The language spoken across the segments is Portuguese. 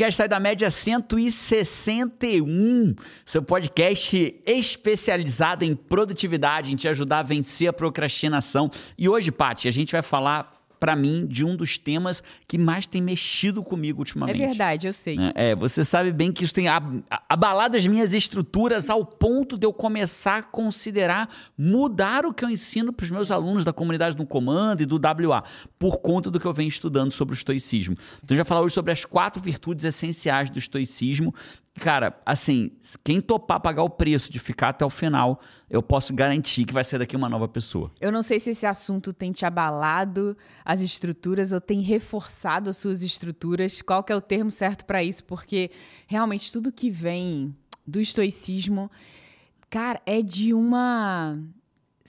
podcast Sai da Média 161, seu podcast especializado em produtividade, em te ajudar a vencer a procrastinação. E hoje, Paty, a gente vai falar para mim, de um dos temas que mais tem mexido comigo ultimamente. É verdade, eu sei. É, você sabe bem que isso tem abalado as minhas estruturas ao ponto de eu começar a considerar mudar o que eu ensino para os meus alunos da comunidade do comando e do WA, por conta do que eu venho estudando sobre o estoicismo. Então, eu já falar hoje sobre as quatro virtudes essenciais do estoicismo Cara, assim, quem topar pagar o preço de ficar até o final, eu posso garantir que vai ser daqui uma nova pessoa. Eu não sei se esse assunto tem te abalado as estruturas ou tem reforçado as suas estruturas. Qual que é o termo certo para isso? Porque realmente tudo que vem do estoicismo, cara, é de uma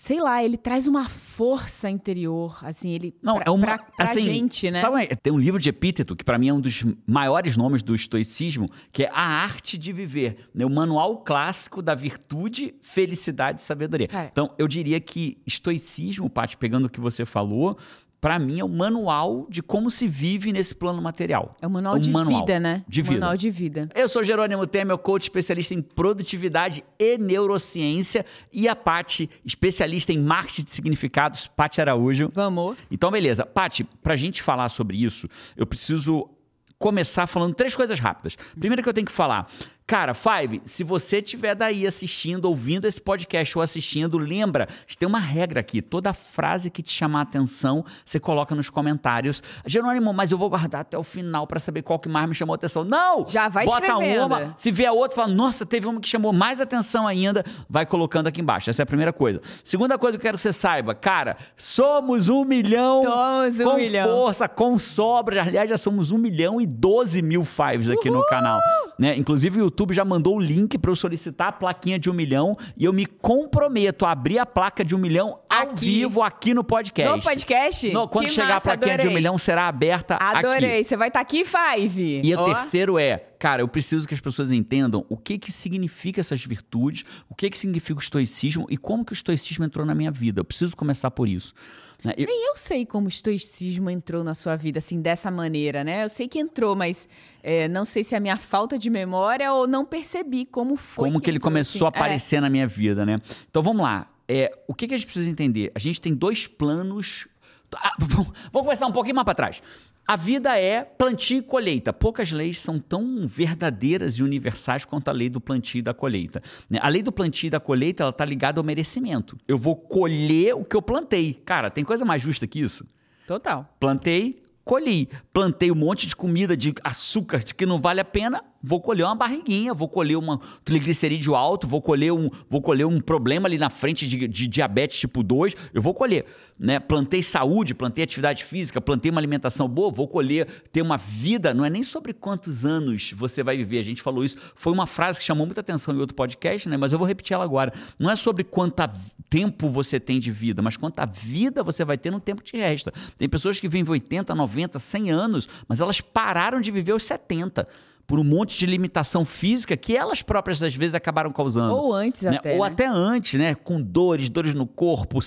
sei lá, ele traz uma força interior, assim, ele não pra, é uma pra, pra assim, gente, né? Sabe, tem um livro de epíteto que para mim é um dos maiores nomes do estoicismo, que é A Arte de Viver, né? o manual clássico da virtude, felicidade e sabedoria. É. Então, eu diria que estoicismo, Paty, pegando o que você falou, para mim, é o um manual de como se vive nesse plano material. É o manual, é um de, manual vida, né? de vida, Manual de vida. Eu sou Jerônimo Temer, coach especialista em produtividade e neurociência. E a Pati, especialista em marketing de significados, Pati Araújo. Vamos. Então, beleza. Pati, pra gente falar sobre isso, eu preciso começar falando três coisas rápidas. Primeiro que eu tenho que falar, Cara, Five, se você estiver daí assistindo, ouvindo esse podcast ou assistindo, lembra, tem uma regra aqui. Toda frase que te chamar a atenção, você coloca nos comentários. Jerônimo, mas eu vou guardar até o final para saber qual que mais me chamou a atenção. Não! Já vai Bota escrevendo. uma, se vier outra, fala, nossa, teve uma que chamou mais atenção ainda, vai colocando aqui embaixo. Essa é a primeira coisa. Segunda coisa que eu quero que você saiba, cara, somos um milhão somos um com milhão. força, com sobra. Aliás, já somos um milhão e doze mil Fives aqui Uhul! no canal. Né? Inclusive, o YouTube YouTube já mandou o link para eu solicitar a plaquinha de um milhão e eu me comprometo a abrir a placa de um milhão ao aqui. vivo aqui no podcast. No podcast? No, quando que chegar massa, a plaquinha adorei. de um milhão, será aberta adorei. aqui. Adorei. Você vai estar tá aqui, Five. E oh. o terceiro é, cara, eu preciso que as pessoas entendam o que que significa essas virtudes, o que que significa o estoicismo e como que o estoicismo entrou na minha vida. Eu preciso começar por isso. Né? Eu... Nem eu sei como o estoicismo entrou na sua vida, assim, dessa maneira, né? Eu sei que entrou, mas é, não sei se é a minha falta de memória ou não percebi como foi. Como que, ele começou assim. a aparecer é. na minha vida, né? Então vamos lá. É, o que, que a gente precisa entender? A gente tem dois planos. Ah, vamos começar um pouquinho mais para trás. A vida é plantio e colheita. Poucas leis são tão verdadeiras e universais quanto a lei do plantio e da colheita. Né? A lei do plantio e da colheita está ligada ao merecimento. Eu vou colher o que eu plantei. Cara, tem coisa mais justa que isso? Total. Plantei, colhi. Plantei um monte de comida de açúcar que não vale a pena, vou colher uma barriguinha, vou colher um triglicerídeo alto, vou colher um, vou colher um problema ali na frente de, de diabetes tipo 2, eu vou colher. Né? Plantei saúde, plantei atividade física, plantei uma alimentação boa, vou colher, ter uma vida, não é nem sobre quantos anos você vai viver, a gente falou isso, foi uma frase que chamou muita atenção em outro podcast, né? mas eu vou repetir ela agora. Não é sobre quanto tempo você tem de vida, mas quanta vida você vai ter no tempo que te resta. Tem pessoas que vivem 80, 90, 100 anos, mas elas pararam de viver aos 70 por um monte de limitação física que elas próprias às vezes acabaram causando. Ou antes né? até. Ou né? até antes, né? Com dores, dores no corpo,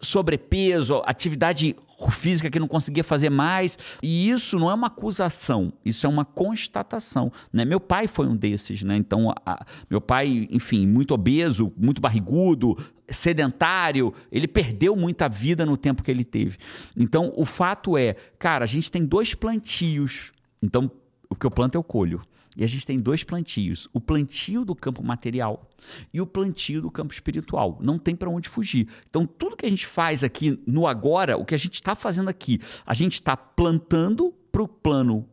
sobrepeso, atividade física que não conseguia fazer mais. E isso não é uma acusação, isso é uma constatação. Né? Meu pai foi um desses, né? Então, a, meu pai, enfim, muito obeso, muito barrigudo, sedentário, ele perdeu muita vida no tempo que ele teve. Então, o fato é, cara, a gente tem dois plantios. Então, o que eu planto eu colho. E a gente tem dois plantios: o plantio do campo material e o plantio do campo espiritual. Não tem para onde fugir. Então, tudo que a gente faz aqui no agora, o que a gente está fazendo aqui, a gente está plantando para o plano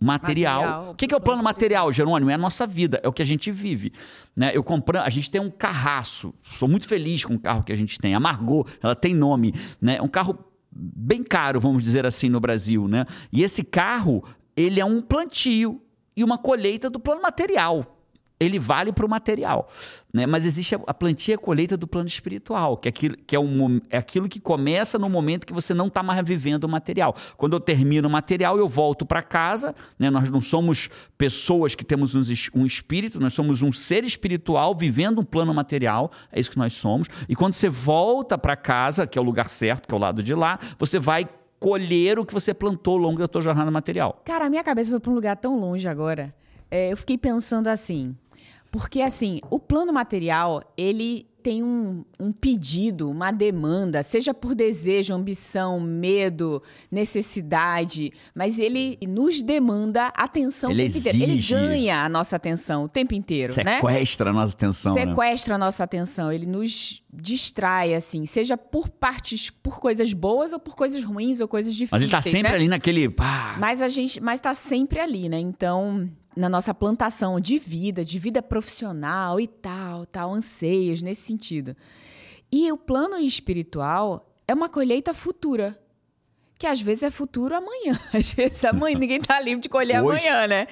material. material. O que, que é o plano material, Jerônimo? É a nossa vida, é o que a gente vive. Né? Eu compro, a gente tem um carraço. Sou muito feliz com o carro que a gente tem. A Margot, ela tem nome. Né? Um carro bem caro, vamos dizer assim, no Brasil. Né? E esse carro, ele é um plantio e uma colheita do plano material. Ele vale para o material. Né? Mas existe a, plantia e a colheita do plano espiritual, que, é aquilo, que é, um, é aquilo que começa no momento que você não está mais vivendo o material. Quando eu termino o material, eu volto para casa. Né? Nós não somos pessoas que temos um espírito, nós somos um ser espiritual vivendo um plano material. É isso que nós somos. E quando você volta para casa, que é o lugar certo, que é o lado de lá, você vai colher o que você plantou ao longo da tua jornada material. Cara, a minha cabeça foi para um lugar tão longe agora. É, eu fiquei pensando assim, porque assim, o plano material, ele tem um, um, pedido, uma demanda, seja por desejo, ambição, medo, necessidade, mas ele nos demanda atenção ele o tempo exige. inteiro. Ele ganha a nossa atenção o tempo inteiro, Sequestra né? a nossa atenção. Sequestra né? a nossa atenção. Ele nos distrai, assim, seja por partes, por coisas boas ou por coisas ruins ou coisas difíceis. Mas ele tá sempre né? ali naquele. Pá. Mas a gente, mas tá sempre ali, né? Então na nossa plantação de vida, de vida profissional e tal, tal, anseios nesse sentido. E o plano espiritual é uma colheita futura. Que às vezes é futuro amanhã. Às vezes amanhã ninguém tá livre de colher Hoje. amanhã, né?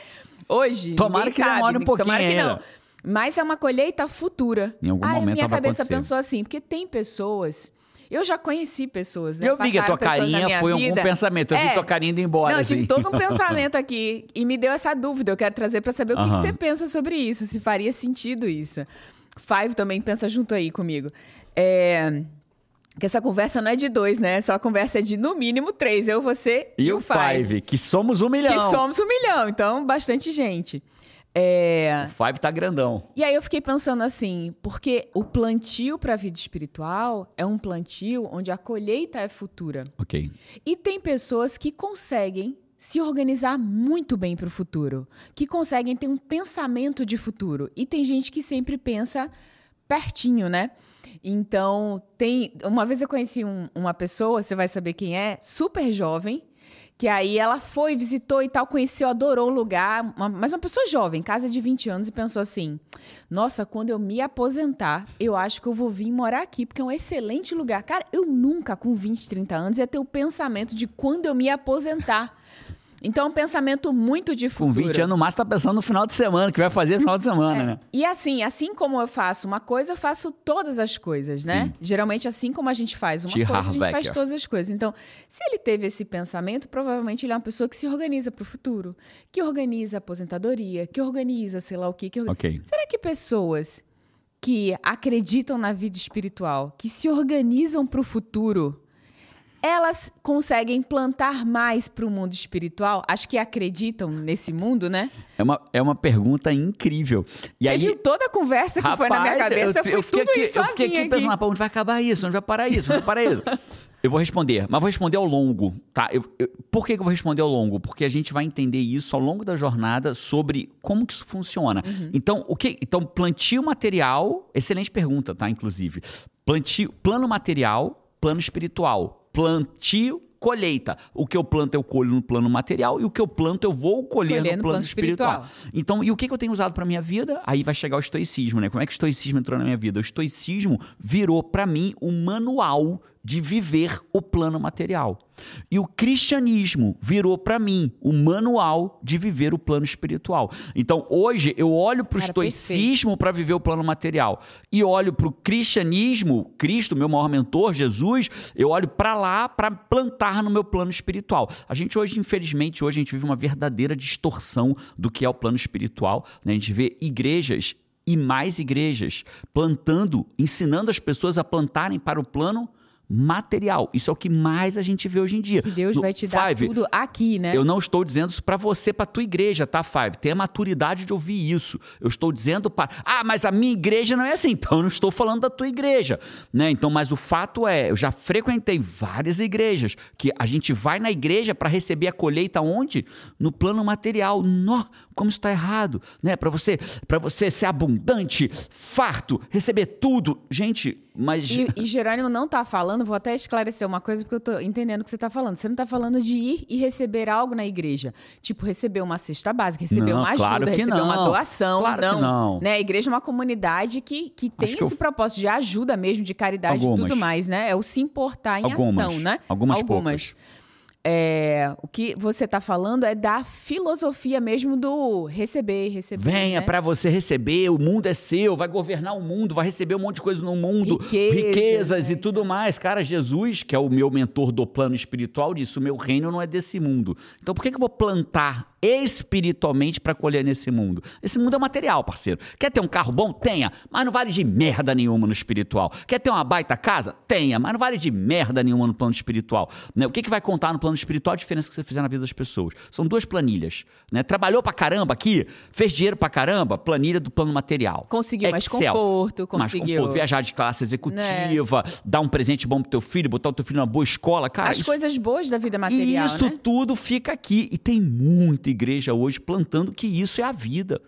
Hoje. Tomara que sabe, demore um pouquinho Tomara que ainda. não. Mas é uma colheita futura. Em algum Aí momento minha cabeça acontecer. pensou assim, porque tem pessoas. Eu já conheci pessoas, né? Eu vi que a tua carinha foi vida. algum pensamento. Eu vi É. tua carinha indo embora. Não, eu assim. tive todo um pensamento aqui e me deu essa dúvida. Eu quero trazer para saber o que, que você pensa sobre isso, se faria sentido isso. Five também pensa junto aí comigo. É, Que essa conversa não é de dois, né? Essa conversa é de no mínimo três. Eu, você E o Five, que somos um milhão. Que somos um milhão, então bastante gente. É, O Five tá grandão. e aí eu fiquei pensando assim, porque o plantio para a vida espiritual é um plantio onde a colheita é futura. Ok. E tem pessoas que conseguem se organizar muito bem para o futuro, que conseguem ter um pensamento de futuro. E tem gente que sempre pensa pertinho, né? Então, tem. Uma vez eu conheci um- uma pessoa, você vai saber quem é, super jovem, que aí ela foi, visitou e tal, conheceu, adorou o lugar, uma- mas uma pessoa jovem, casa de 20 anos, e pensou assim: nossa, quando eu me aposentar, eu acho que eu vou vir morar aqui, porque é um excelente lugar. Cara, eu nunca, com 20, 30 anos, ia ter o pensamento de quando eu me aposentar. Então, é um pensamento muito de Com futuro. 20 anos, o Márcio tá pensando no final de semana, que vai fazer no final de semana, É. né? E assim, assim como eu faço uma coisa, eu faço todas as coisas, né? Geralmente, assim como a gente faz uma T. coisa, a gente faz todas as coisas. Então, se ele teve esse pensamento, provavelmente ele é uma pessoa que se organiza para o futuro, que organiza a aposentadoria, que organiza sei lá o quê, que orga- Ok. Será que pessoas que acreditam na vida espiritual, que se organizam para o futuro, elas conseguem plantar mais para o mundo espiritual? Acho que acreditam nesse mundo, né? É uma, é uma pergunta incrível. E Você aí, viu toda a conversa que foi na minha Rapaz, cabeça? eu, Eu, eu fui fiquei tudo aqui, isso eu fiquei sozinha aqui pensando, pô, onde vai acabar isso? Onde vai parar isso? Onde vai parar isso? Eu vou responder, mas vou responder ao longo, tá? Eu- eu- por que, que eu vou responder ao longo? Porque a gente vai entender isso ao longo da jornada sobre como que isso funciona. Uhum. Então, o que? Então, plantio material, excelente pergunta, tá? Inclusive, plantio, plano material, plano espiritual, plantio colheita. O que eu planto eu colho no plano material e o que eu planto eu vou colher no no plano, plano espiritual. espiritual. Então, e o que, que eu tenho usado pra minha vida? Aí vai chegar o estoicismo, né? Como é que o estoicismo entrou na minha vida? O estoicismo virou pra mim um manual de viver o plano material. E o cristianismo virou pra mim o manual de viver o plano espiritual. Então, hoje eu olho pro Cara, estoicismo para viver o plano material e olho pro cristianismo, Cristo, meu maior mentor, Jesus, eu olho pra lá para plantar no meu plano espiritual. A gente hoje, infelizmente, hoje a gente vive uma verdadeira distorção do que é o plano espiritual. né? A gente vê igrejas e mais igrejas plantando, ensinando as pessoas a plantarem para o plano material. Isso é o que mais a gente vê hoje em dia. E Deus No vai te dar Five, tudo aqui, né? eu não estou dizendo isso para você, para tua igreja, tá, Five? Tenha maturidade de ouvir isso. Eu estou dizendo para, ah, mas a minha igreja não é assim. Então eu não estou falando da tua igreja, né? Então, mas o fato é, eu já frequentei várias igrejas que a gente vai na igreja para receber a colheita onde? No plano material. Nó, como isso está errado, né? Para você, para você ser abundante, farto, receber tudo, gente. Mas E, e Jerônimo não tá falando, vou até esclarecer uma coisa, porque eu tô entendendo o que você tá falando. Você não tá falando de ir e receber algo na igreja. Tipo, receber uma cesta básica, receber Não, uma ajuda, claro que receber uma não. doação. Claro que não. não. Né? A igreja é uma comunidade que, que tem Acho que eu- esse propósito de ajuda mesmo, de caridade e Algumas. tudo mais, né? É o se importar em Algumas. ação, né? Algumas poucas. É, o que você tá falando é da filosofia mesmo do receber, receber. Venha né? pra você receber, o mundo é seu, vai governar o mundo, vai receber um monte de coisa no mundo, Riquezas, riquezas e né? tudo mais. Cara, Jesus, que é o meu mentor do plano espiritual, disse: o meu reino não é desse mundo. Então por que, que eu vou plantar espiritualmente para colher nesse mundo. Esse mundo é material, parceiro. Quer ter um carro bom? Tenha, mas não vale de merda nenhuma no espiritual. Quer ter uma baita casa? Tenha, mas não vale de merda nenhuma no plano espiritual. Né? O que, que vai contar no plano espiritual? A diferença que você fizer na vida das pessoas. São duas planilhas. Né? Trabalhou pra caramba aqui, fez dinheiro pra caramba, planilha do plano material. Conseguiu mais Excel. conforto, Mais conseguiu. conforto, viajar de classe executiva, dar um presente bom pro teu filho, botar o teu filho numa boa escola, cara. As isso- coisas boas da vida material, e isso né? tudo fica aqui. E tem muita igreja hoje plantando que isso é a vida.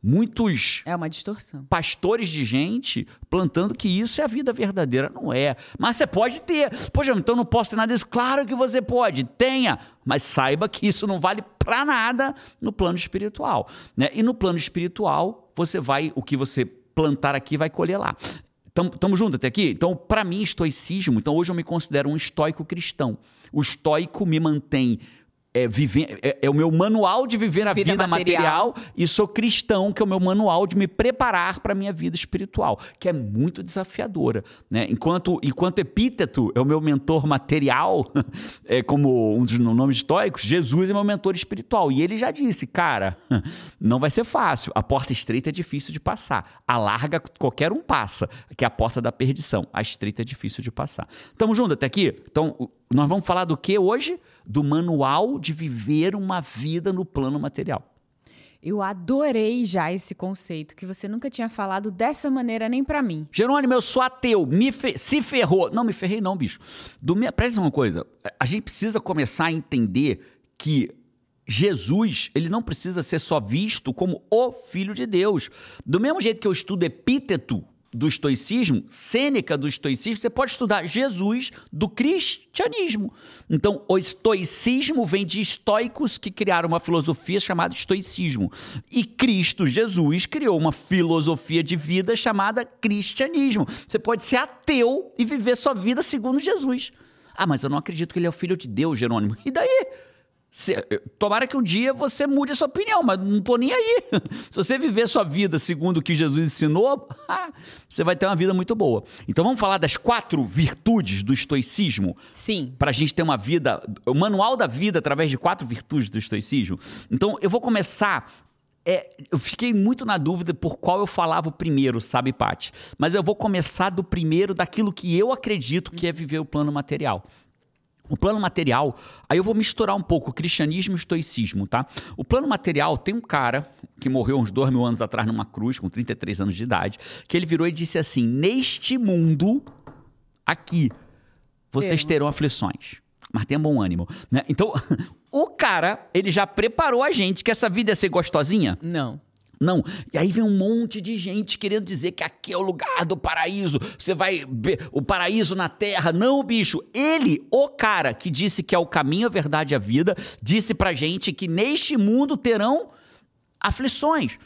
Muitos É uma distorção. pastores de gente plantando que isso é a vida verdadeira. Não é. Mas você pode ter. Poxa, então não posso ter nada disso. Claro que você pode. Tenha. Mas saiba que isso não vale pra nada no plano espiritual. Né? E no plano espiritual, você vai. O que você plantar aqui vai colher lá. Estamos juntos até aqui? Então, para mim, estoicismo. Então, hoje eu me considero um estoico cristão. O estoico me mantém. É, viver, é, é o meu manual de viver a Vida vida, material. material e sou cristão, que é o meu manual de me preparar para a minha vida espiritual, que é muito desafiadora. Né? Enquanto, enquanto epíteto é o meu mentor material, é como um dos nomes estoicos, Jesus é meu mentor espiritual. E ele já disse, cara, não vai ser fácil. A porta estreita é difícil de passar. A larga qualquer um passa, que é a porta da perdição. A estreita é difícil de passar. Tamo junto até aqui? Então, nós vamos falar do que hoje? Do manual de viver uma vida no plano material. Eu adorei já esse conceito, que você nunca tinha falado dessa maneira nem pra mim. Jerônimo, eu sou ateu, me fe- se ferrou. Não, me ferrei não, bicho. Do me... Presta uma coisa, a gente precisa começar a entender que Jesus, ele não precisa ser só visto como o Filho de Deus. Do mesmo jeito que eu estudo epíteto do estoicismo, Sêneca do estoicismo, você pode estudar Jesus do cristianismo. Então, o estoicismo vem de estoicos que criaram uma filosofia chamada estoicismo. E Cristo Jesus criou uma filosofia de vida chamada cristianismo. Você pode ser ateu e viver sua vida segundo Jesus. Ah, mas eu não acredito que ele é o filho de Deus, Jerônimo. E daí? Se- tomara que um dia você mude a sua opinião, mas não tô nem aí. Se você viver sua vida segundo o que Jesus ensinou, ah, você vai ter uma vida muito boa. Então vamos falar das quatro virtudes do estoicismo Sim. para a gente ter uma vida, o manual da vida através de quatro virtudes do estoicismo. Então eu vou começar. é, eu fiquei muito na dúvida por qual eu falava o primeiro, sabe, Paty? Mas eu vou começar do primeiro, daquilo que eu acredito que é viver o plano material. O plano material, aí eu vou misturar um pouco cristianismo e estoicismo, tá? O plano material tem um cara que morreu uns dois mil anos atrás numa cruz, com 33 anos de idade, que ele virou e disse assim: Neste mundo, aqui, vocês terão aflições, mas tenham bom ânimo. Né? Então, o cara, ele já preparou a gente que essa vida ia ser gostosinha. Não. Não. E aí vem um monte de gente querendo dizer que aqui é o lugar do paraíso. Você vai. O paraíso na terra. Não, bicho. Ele, o cara que disse que é o caminho, a verdade e a vida, disse pra gente que neste mundo terão aflições.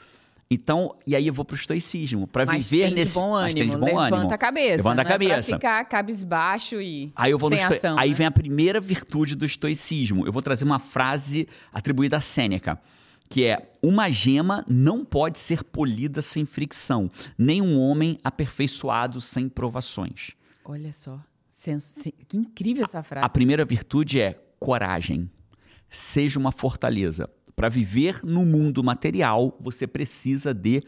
Então, e aí eu vou pro estoicismo, pra Mas viver tem nesse de bom mas tem ânimo. de bom Levanta ânimo. a cabeça. Levanta a não é pra cabeça. ficar cabisbaixo e Aí eu vou no estoi- ação. Aí né? vem a primeira virtude do estoicismo. Eu vou trazer uma frase atribuída a Sêneca, que é: uma gema não pode ser polida sem fricção, nem um homem aperfeiçoado sem provações. Olha só. Que incrível essa frase. A primeira virtude é coragem. Seja uma fortaleza. Para viver no mundo material, você precisa de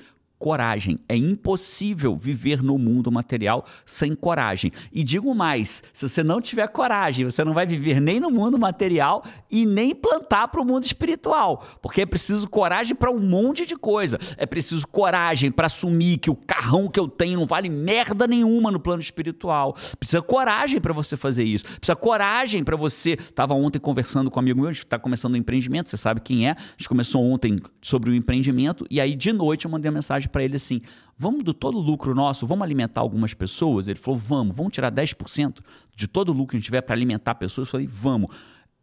coragem. É impossível viver no mundo material sem coragem. E digo mais: se você não tiver coragem, você não vai viver nem no mundo material e nem plantar para o mundo espiritual. Porque é preciso coragem para um monte de coisa. É preciso coragem para assumir que o carrão que eu tenho não vale merda nenhuma no plano espiritual. Precisa coragem para você fazer isso. Precisa coragem para você. Estava ontem conversando com um amigo meu, a gente está começando um empreendimento, você sabe quem é. A gente começou ontem sobre o empreendimento e aí de noite eu mandei uma mensagem para ele assim: "Vamos do todo o lucro nosso, vamos alimentar algumas pessoas?" Ele falou: "Vamos, vamos tirar 10% de todo o lucro que a gente tiver para alimentar pessoas". Eu falei: "Vamos".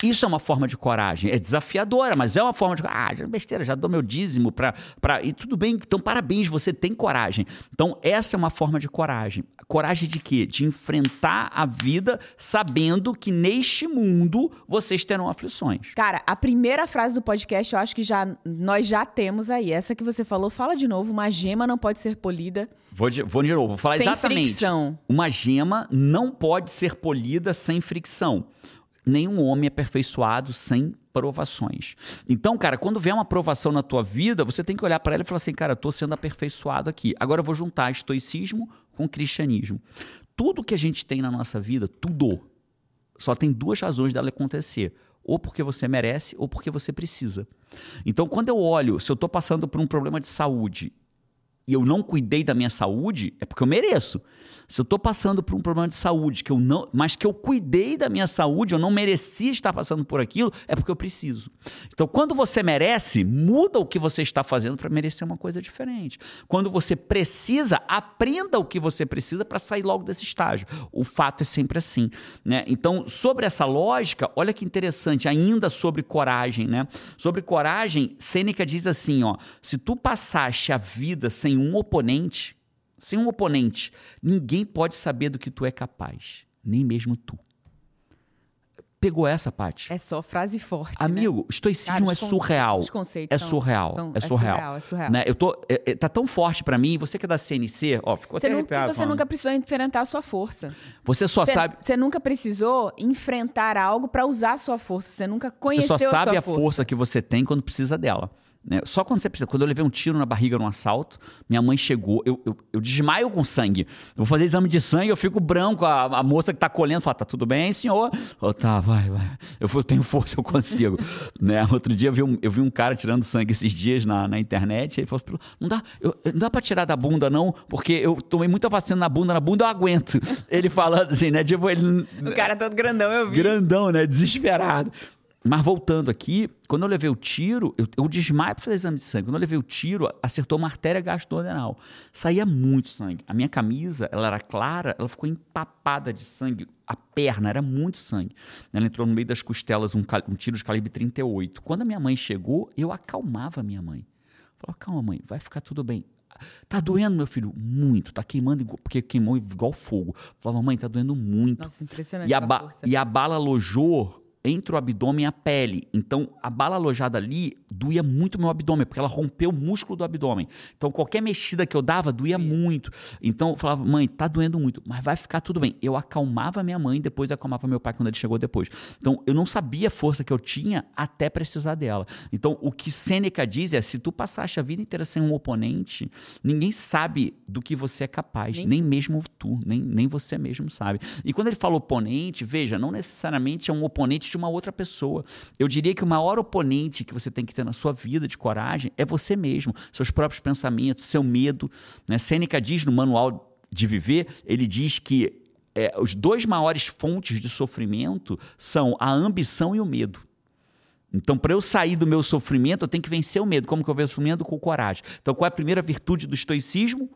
Isso é uma forma de coragem. É desafiadora, mas é uma forma de. Ah, já besteira, já dou meu dízimo para. Pra... E tudo bem, então parabéns, você tem coragem. Então, essa é uma forma de coragem. Coragem de quê? De enfrentar a vida sabendo que neste mundo vocês terão aflições. Cara, a primeira frase do podcast eu acho que já nós já temos aí. Essa que você falou, fala de novo. Uma gema não pode ser polida Vou de, vou de novo, vou falar sem exatamente. fricção. Uma gema não pode ser polida sem fricção. Nenhum homem é aperfeiçoado sem provações. Então, cara, quando vem uma provação na tua vida, você tem que olhar para ela e falar assim, cara, eu tô sendo aperfeiçoado aqui. Agora eu vou juntar estoicismo com cristianismo. Tudo que a gente tem na nossa vida, tudo, só tem duas razões dela acontecer. Ou porque você merece, ou porque você precisa. Então, quando eu olho, se eu estou passando por um problema de saúde e eu não cuidei da minha saúde, é porque eu mereço. Se eu estou passando por um problema de saúde, que eu não, mas que eu cuidei da minha saúde, eu não merecia estar passando por aquilo, é porque eu preciso. Então, quando você merece, muda o que você está fazendo para merecer uma coisa diferente. Quando você precisa, aprenda o que você precisa para sair logo desse estágio. O fato é sempre assim. Né? Então, sobre essa lógica, olha que interessante, ainda sobre coragem. Né? Sobre coragem, Sêneca diz assim: ó, se tu passaste a vida sem um oponente, sem um oponente, ninguém pode saber do que tu é capaz, nem mesmo tu. Pegou essa, Paty? É só frase forte. né? Amigo, né? estoicismo Cara, é surreal. Conceitos É são- surreal. são- é surreal. É surreal, é surreal. Né? Eu tô, é- é- tá tão forte pra mim, você que é da CNC, ó, ficou Você, até nunca, arrepiado você falando. nunca precisou enfrentar a sua força. Você só Você, sabe, você nunca precisou enfrentar algo pra usar a sua força. Você nunca você conheceu só sabe a a sua força. que você tem quando precisa dela. Né? Só quando você precisa. Quando eu levei um tiro na barriga num assalto, minha mãe chegou, eu, eu, eu desmaio com sangue. Eu vou fazer exame de sangue, eu fico branco. A, a moça que tá colhendo fala: tá tudo bem, senhor? Eu, tá, vai, vai. Eu, eu tenho força, eu consigo. né? Outro dia eu vi, um, eu vi um cara tirando sangue esses dias na, na internet. Ele falou: não dá, eu, não dá pra tirar da bunda, não, porque eu tomei muita vacina na bunda, na bunda eu aguento. Ele falando assim, né? Tipo, ele. O cara todo grandão, eu vi. Grandão, né? Desesperado. Mas voltando aqui, quando eu levei o tiro, eu, eu desmaio para fazer exame de sangue. Quando eu levei o tiro, acertou uma artéria gastrodenal. Saía muito sangue. A minha camisa, ela era clara, ela ficou empapada de sangue. A perna era muito sangue. Ela entrou no meio das costelas um, um tiro de calibre 38. Quando a minha mãe chegou, eu acalmava a minha mãe. Falava, calma, mãe, vai ficar tudo bem. Tá doendo, meu filho? Muito. Tá queimando, igual, porque queimou igual fogo. Falava, mãe, tá doendo muito. Nossa, impressionante E a, ba- e a bala alojou entre o abdômen e a pele. Então, a bala alojada ali doía muito meu abdômen, porque ela rompeu o músculo do abdômen. Então, qualquer mexida que eu dava doía muito. Então, eu falava, mãe, tá doendo muito, mas vai ficar tudo bem. Eu acalmava minha mãe, depois acalmava meu pai quando ele chegou depois. Então, eu não sabia a força que eu tinha até precisar dela. Então, o que Sêneca diz é: se tu passaste a vida inteira sem um oponente, ninguém sabe do que você é capaz, Nem nem, mesmo tu, nem, nem você mesmo sabe. E quando ele fala oponente, veja, não necessariamente é um oponente de uma outra pessoa. Eu diria que o maior oponente que você tem que ter na sua vida de coragem é você mesmo, seus próprios pensamentos, seu medo. Né? Sêneca diz no Manual de Viver, ele diz que é, os dois maiores fontes de sofrimento são a ambição e o medo. Então, para eu sair do meu sofrimento, eu tenho que vencer o medo. Como que eu venço o medo? Com coragem. Então, qual é a primeira virtude do estoicismo?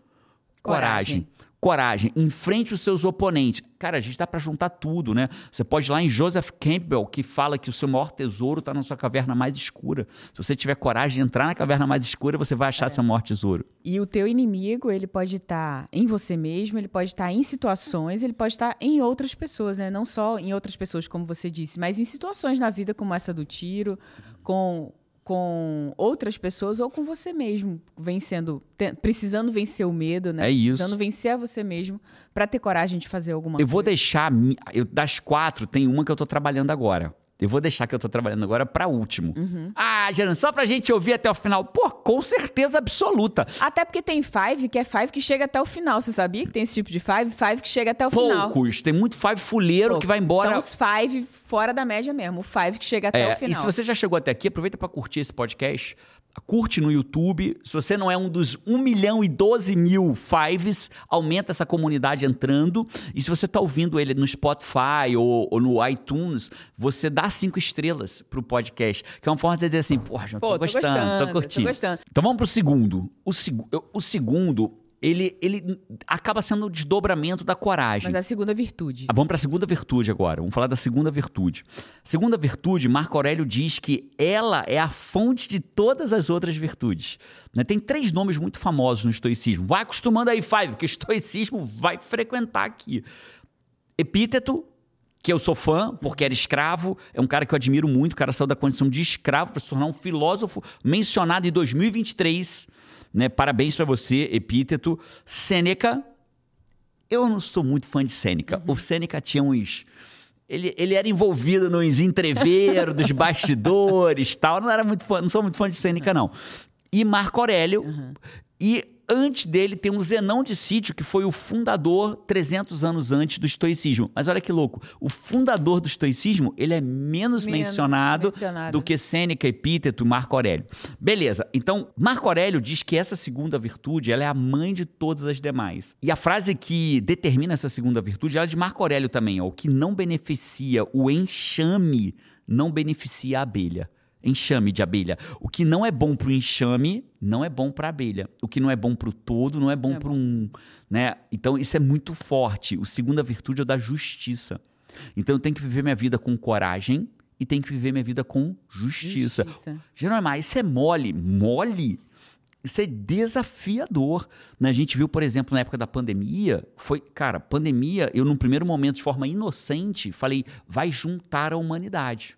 Coragem. Coragem. Coragem. Enfrente os seus oponentes. Cara, a gente dá para juntar tudo, né? Você pode ir lá em Joseph Campbell, que fala que o seu maior tesouro está na sua caverna mais escura. Se você tiver coragem de entrar na caverna mais escura, você vai achar seu maior tesouro. E o teu inimigo, ele pode estar em você mesmo, ele pode estar em situações, ele pode estar em outras pessoas, né? Não só em outras pessoas, como você disse, mas em situações na vida como essa do tiro, com, com outras pessoas ou com você mesmo, vencendo, te- precisando vencer o medo, né? É isso. Precisando vencer a você mesmo para ter coragem de fazer alguma Eu vou coisa. deixar. mi- Eu, das quatro, tem uma que eu tô trabalhando agora. Eu vou deixar que eu tô trabalhando agora para último. Uhum. Ah, Gerando, só pra gente ouvir até o final. Pô, com certeza absoluta. Até porque tem Five, que é Five que chega até o final. Você sabia que tem esse tipo de Five? Five que chega até o final. Poucos. Tem muito five fuleiro Pô, que vai embora. São os Five fora da média mesmo. O Five que chega até É, o final. e se você já chegou até aqui, aproveita para curtir esse podcast. Curte no YouTube. Se você não é um dos 1 milhão e 12 mil fives, aumenta essa comunidade entrando. E se você está ouvindo ele no Spotify ou, ou no iTunes, você dá cinco estrelas pro podcast. Que é uma forma de dizer assim, porra, João, Pô, tô gostando, tô curtindo. Tô gostando. Então vamos pro segundo. O, seg- o segundo, ele, ele acaba sendo o desdobramento da coragem. Mas a segunda virtude. Ah, vamos para a segunda virtude agora. Vamos falar da segunda virtude. Segunda virtude, Marco Aurélio diz que ela é a fonte de todas as outras virtudes. Né? Tem três nomes muito famosos no estoicismo. Vai acostumando aí, Five, porque o estoicismo vai frequentar aqui. Epíteto, que eu sou fã, porque era escravo, é um cara que eu admiro muito, o cara saiu da condição de escravo para se tornar um filósofo mencionado em 2023. Né? Parabéns para você, Epíteto. Sêneca, eu não sou muito fã de Sêneca. O Sêneca tinha uns, ele, ele era envolvido nos entreveiros, dos bastidores tal. Não era muito fã, não sou muito fã de Sêneca, não. E Marco Aurélio. Uhum. E antes dele tem um Zenão de Sítio, que foi o fundador 300 anos antes do estoicismo. Mas olha que louco, o fundador do estoicismo, ele é menos, menos mencionado, mencionado, do que Sêneca, Epíteto e Marco Aurélio. Beleza, então Marco Aurélio diz que essa segunda virtude, ela é a mãe de todas as demais. E a frase que determina essa segunda virtude, ela é de Marco Aurélio também, ó, o que não beneficia o enxame, não beneficia a abelha enxame de abelha. O que não é bom para o enxame, não é bom para a abelha. O que não é bom para o todo, não é bom é para um. Né? Então, isso é muito forte. O segunda virtude é o da justiça. Então, eu tenho que viver minha vida com coragem e tenho que viver minha vida com justiça. justiça. Jeromar, isso é mole. Mole? Isso é desafiador. Né? A gente viu, por exemplo, na época da pandemia, foi, cara, pandemia, eu num primeiro momento, de forma inocente, falei, vai juntar a humanidade.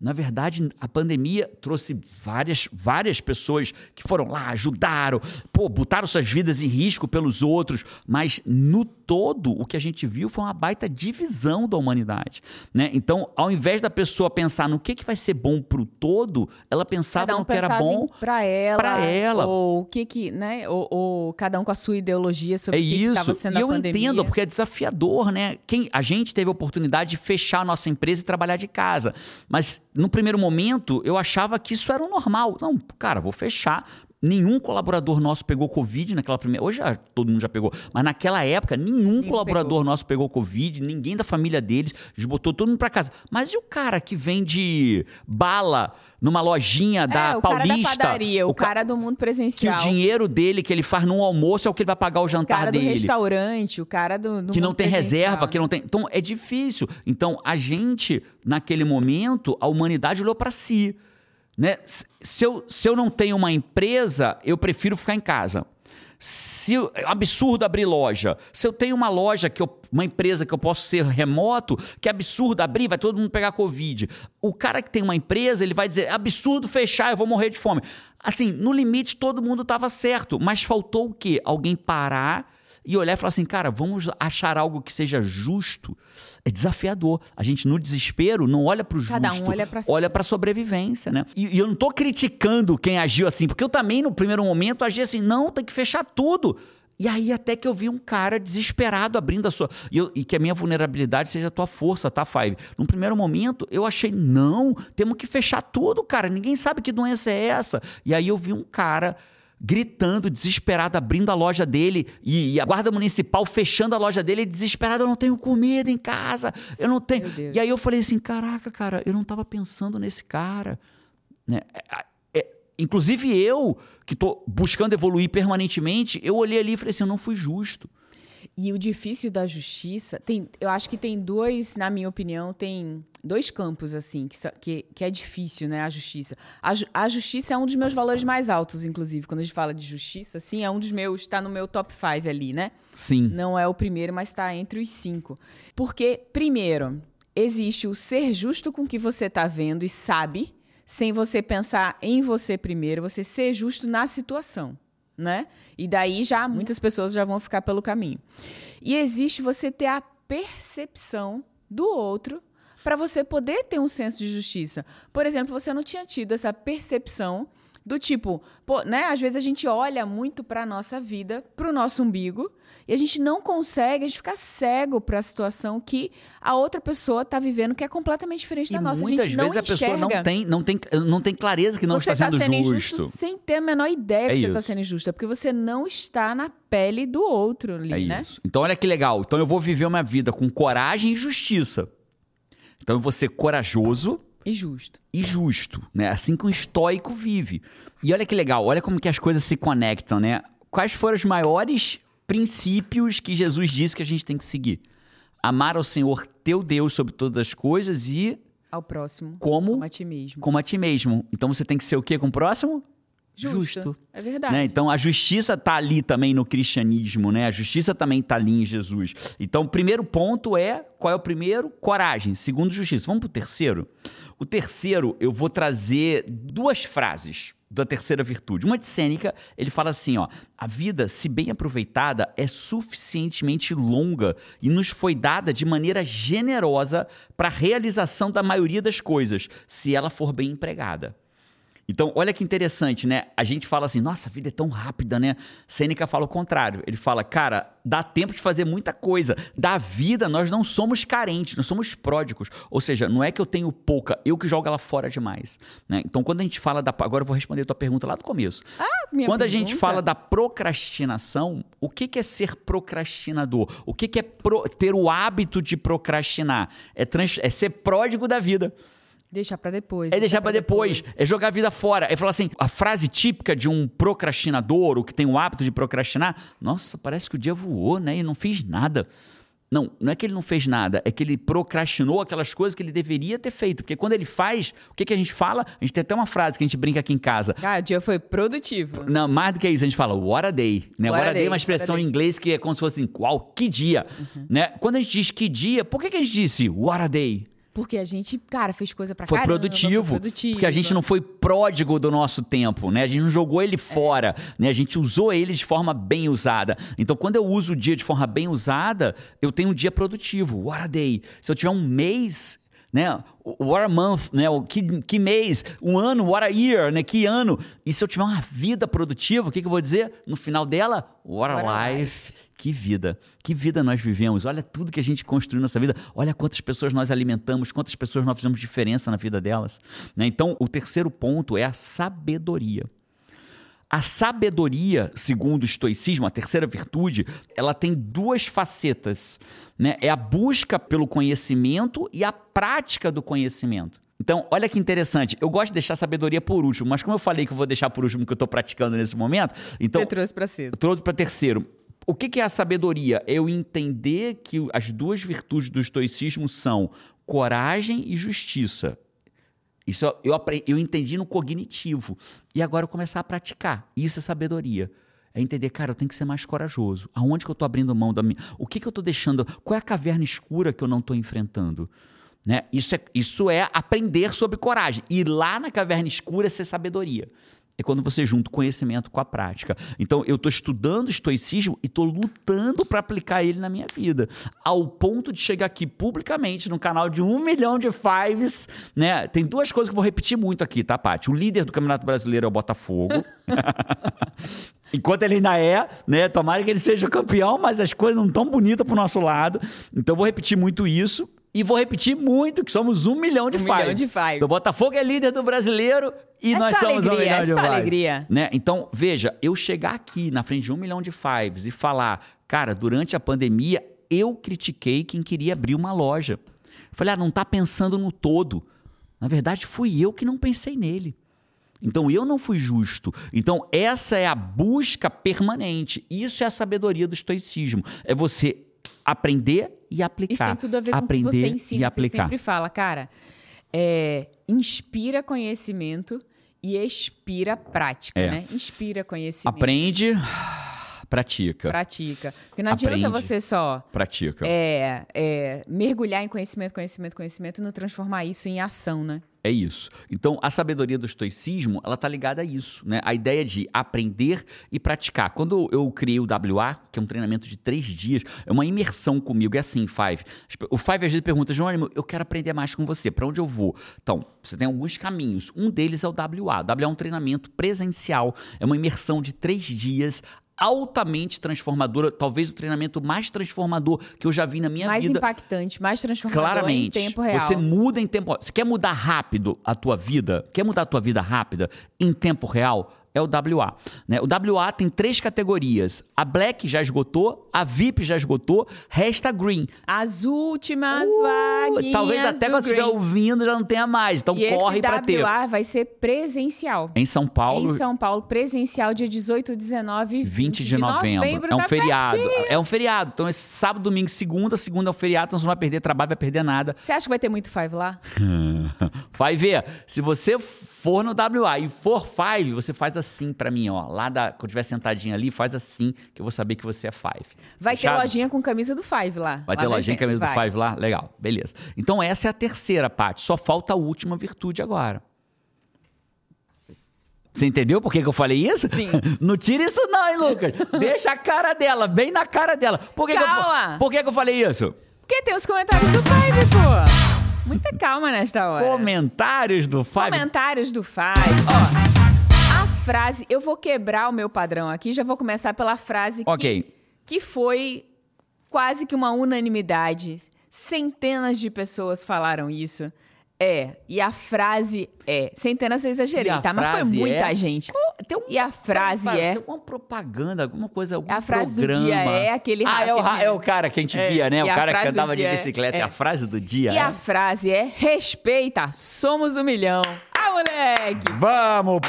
Na verdade, a pandemia trouxe várias, várias pessoas que foram lá, ajudaram, pô, botaram suas vidas em risco pelos outros, mas no todo, o que a gente viu foi uma baita divisão da humanidade. Né? Então, ao invés da pessoa pensar no que, que vai ser bom para o todo, ela pensava um no que era bom para ela, ela. Ou o que que, né? Ou, ou, cada um com a sua ideologia sobre é o que estava sendo e a eu entendo, porque é desafiador, né? Quem, a gente teve a oportunidade de fechar a nossa empresa e trabalhar de casa. Mas no primeiro momento, eu achava que isso era o normal. Não, cara, vou fechar, Nenhum colaborador nosso pegou Covid naquela primeira. Hoje já, todo mundo já pegou. Mas naquela época, nenhum colaborador pegou. nosso pegou Covid, ninguém da família deles. Botou todo mundo para casa. Mas e o cara que vende bala numa lojinha da é, o Paulista? Cara da padaria, o, o cara do mundo presencial. Que o dinheiro dele que ele faz no almoço é o que ele vai pagar o jantar dele. O cara dele. do restaurante, o cara do, do Que não tem reserva, que não tem. Então é difícil. Então a gente, naquele momento, a humanidade olhou para si. Né? Se, eu, se eu não tenho uma empresa, eu prefiro ficar em casa. Se absurdo abrir loja. Se eu tenho uma loja que eu, uma empresa que eu posso ser remoto, que é absurdo abrir, vai todo mundo pegar covid. O cara que tem uma empresa, ele vai dizer: absurdo fechar, eu vou morrer de fome. Assim, no limite todo mundo estava certo, mas faltou o quê? Alguém parar e olhar e falar assim, cara, vamos achar algo que seja justo. É desafiador. A gente, no desespero, não olha para o justo, um olha para olha a sobrevivência, né? E, e eu não estou criticando quem agiu assim, porque eu também, no primeiro momento, agi assim, não, tem que fechar tudo. E aí até que eu vi um cara desesperado abrindo a sua... E, eu, e, que a minha vulnerabilidade seja a tua força, tá, Five? Num primeiro momento, eu achei, não, temos que fechar tudo, cara. Ninguém sabe que doença é essa. E aí eu vi um cara gritando, desesperado, abrindo a loja dele e, e, a guarda municipal fechando a loja dele, desesperado, eu não tenho comida em casa, eu não tenho. E aí eu falei assim, caraca, cara, eu não estava pensando nesse cara, né? É, é, inclusive eu, que estou buscando evoluir permanentemente, eu olhei ali e falei assim, eu não fui justo. E o difícil da justiça, tem, eu acho que tem dois, na minha opinião, tem dois campos, assim, que, que, que é difícil, né, a justiça. A, a, justiça é um dos meus valores mais altos, inclusive, quando a gente fala de justiça, assim, é um dos meus, está no meu top five ali, né? Sim. Não é o primeiro, mas está entre os cinco. Porque, primeiro, existe o ser justo com o que você está vendo e sabe, sem você pensar em você primeiro, você ser justo na situação né? E daí já muitas pessoas já vão ficar pelo caminho. E existe você ter a percepção do outro para você poder ter um senso de justiça. Por exemplo, você não tinha tido essa percepção do tipo, pô, né? Às vezes a gente olha muito para nossa vida, para o nosso umbigo, e a gente não consegue, a gente fica cego para a situação que a outra pessoa está vivendo, que é completamente diferente e da nossa. Muitas a vezes a pessoa não tem, não, tem, não tem clareza que não você está sendo, tá sendo justo. sem ter a menor ideia é que você está sendo injusta, porque você não está na pele do outro ali, é né? Isso. Então olha que legal. Então eu vou viver uma vida com coragem e justiça. Então eu vou ser corajoso, e justo. E justo, né? Assim que um estoico vive. E olha que legal, olha como que as coisas se conectam, né? Quais foram os maiores princípios que Jesus disse que a gente tem que seguir. Amar ao Senhor teu Deus sobre todas as coisas e ao próximo como como a ti mesmo. Como a ti mesmo. Então você tem que ser o quê com o próximo? Justo. É verdade. Né? Então a justiça está ali também no cristianismo, né? A justiça também está ali em Jesus. Então o primeiro ponto é qual é o primeiro? Coragem. Segundo, justiça. Vamos para o terceiro. O terceiro eu vou trazer duas frases da terceira virtude. Uma de Sêneca, ele fala assim, ó: a vida, se bem aproveitada, é suficientemente longa e nos foi dada de maneira generosa para a realização da maioria das coisas, se ela for bem empregada. Então, olha que interessante, né? A gente fala assim, nossa, a vida é tão rápida, né? Sêneca fala o contrário. Ele fala, cara, dá tempo de fazer muita coisa. Da vida, nós não somos carentes, nós somos pródigos. Ou seja, não é que eu tenho pouca, eu que jogo ela fora demais. Né? Então, quando a gente fala da. Agora eu vou responder a tua pergunta lá do começo. Ah, minha quando pergunta? a gente fala da procrastinação, o que, que é ser procrastinador? O que, que é pro... ter o hábito de procrastinar? É, trans... é ser pródigo da vida. Deixar para depois. É deixar para depois, é jogar a vida fora. É falar assim, a frase típica de um procrastinador, ou que tem o hábito de procrastinar, nossa, parece que o dia voou, né? E não fiz nada. Não, não é que ele não fez nada, é que ele procrastinou aquelas coisas que ele deveria ter feito. Porque quando ele faz, o que, que a gente fala? A gente tem até uma frase que a gente brinca aqui em casa. Ah, o dia foi produtivo. Não, mais do que isso, a gente fala what a day. Né? What, what a day é uma expressão em inglês que é como se fosse assim, qual, que dia. Uhum. Né? Quando a gente diz que dia, por que, que a gente disse what a day? Porque a gente, cara, fez coisa pra foi caramba, produtivo, foi produtivo. Porque a gente não foi pródigo do nosso tempo, né? A gente não jogou ele fora, é. né? A gente usou ele de forma bem usada. Então, quando eu uso o dia de forma bem usada, eu tenho um dia produtivo. What a day. Se eu tiver um mês né? What a month, né? Que, que mês, um ano, what a year, né? Que ano. E se eu tiver uma vida produtiva, o que, que eu vou dizer? No final dela, what a what life. life. Que vida, que vida nós vivemos. Olha tudo que a gente construiu nessa vida. Olha quantas pessoas nós alimentamos, quantas pessoas nós fizemos diferença na vida delas. Né? Então, o terceiro ponto é a sabedoria. A sabedoria, segundo o estoicismo, a terceira virtude, ela tem duas facetas. Né? É a busca pelo conhecimento e a prática do conhecimento. Então, olha que interessante. Eu gosto de deixar sabedoria por último, mas como eu falei que eu vou deixar por último que eu estou praticando nesse momento, então. Você trouxe para cedo. Trouxe para terceiro. O que, é a sabedoria? É eu entender que as duas virtudes do estoicismo são coragem e justiça. Isso eu, aprendi, eu entendi no cognitivo. E agora eu começar a praticar. Isso é sabedoria. É entender, cara, eu tenho que ser mais corajoso. Aonde que eu estou abrindo mão da minha. O que, que eu estou deixando? Qual é a caverna escura que eu não estou enfrentando? Né? Isso, é, isso é aprender sobre coragem. E lá na caverna escura é ser sabedoria é quando você junta o conhecimento com a prática. Então, eu estou estudando estoicismo e estou lutando para aplicar ele na minha vida. Ao ponto de chegar aqui publicamente no canal de um milhão de fives, né? Tem duas coisas que eu vou repetir muito aqui, tá, Paty? O líder do Campeonato Brasileiro é o Botafogo. Enquanto ele ainda é, né? Tomara que ele seja campeão, mas as coisas não estão bonitas pro nosso lado. Então, vou repetir muito isso. E vou repetir muito que somos um milhão de um milhão de five. O Botafogo é líder do brasileiro e é nós somos alegria, um milhão é de five. alegria. Né? Então, veja, eu chegar aqui na frente de um milhão de fives e falar, cara, durante a pandemia, eu critiquei quem queria abrir uma loja. Falei, ah, não está pensando no todo. Na verdade, fui eu que não pensei nele. Então eu não fui justo. Então essa é a busca permanente. Isso é a sabedoria do estoicismo. É você aprender e aplicar. Isso tem tudo a ver aprender com o que você ensina. e aplicar. Você sempre fala, cara, é, inspira conhecimento e expira prática, É. né? Inspira conhecimento. Aprende, pratica. Pratica. Porque não adianta Aprende. você só Pratica. é, é, mergulhar em conhecimento, conhecimento, conhecimento e não transformar isso em ação, né? É isso. Então, a sabedoria do estoicismo, ela tá ligada a isso, né? A ideia de aprender e praticar. Quando eu criei o WA, que é um treinamento de três dias, é uma imersão comigo. É assim, Five. O Five às vezes pergunta, Jerônimo, eu quero aprender mais com você. Para onde eu vou? Então, você tem alguns caminhos. Um deles é o WA. O WA é um treinamento presencial. É uma imersão de três dias altamente transformadora, talvez o treinamento mais transformador que eu já vi na minha mais vida. impactante, mais transformador Claramente. em tempo real. Você muda em tempo Você quer mudar rápido a tua vida? Quer mudar a tua vida rápida em tempo real? É o WA. Né? O WA tem três categorias. A Black já esgotou, a VIP já esgotou, resta a Green. As últimas Uh, vaguinhas talvez até do quando você estiver ouvindo já não tenha mais. Então E corre para ter. WA vai ser presencial. Em São Paulo, Em São Paulo, presencial, dia 18, 19 e 20 de novembro. é um tá feriado. pertinho. É um feriado. Então, esse sábado, domingo, segunda. Segunda é um feriado, então você não vai perder trabalho, vai perder nada. Você acha que vai ter muito Five lá? Vai ver. Se você for no WA e for Five, você faz assim pra mim, ó. Lá da, quando estiver sentadinha ali, faz assim, que eu vou saber que você é Five. Vai ter Fechado? lojinha com camisa do Five lá. Vai lá ter lojinha evento. camisa do Vai. Five lá? Legal, beleza. Então essa é a terceira parte. Só falta a última virtude agora. Você entendeu por que, que eu falei isso? Sim. Não tira isso não, hein, Lucas? Deixa a cara dela, bem na cara dela. Por que, que eu, Calma. por que, que eu falei isso? Porque tem os comentários do Five, pô. Muita calma nesta hora. Comentários do Five. Comentários do Five. Ó, frase... Eu vou quebrar o meu padrão aqui. Já vou começar pela frase que, Ok. que foi quase que uma unanimidade. Centenas de pessoas falaram isso. É, e a frase é... Centenas eu exagerei, E tá? Mas foi muita é? gente. Tem um- E a frase Tem é... alguma propaganda, alguma coisa, algum A frase do programa. dia é aquele Ah, é o, é o cara que a gente É, via, né? O e a cara que do andava de é- bicicleta. É é. a frase do dia. E é? a frase é: respeita, somos um milhão. Ah, moleque! Vamos!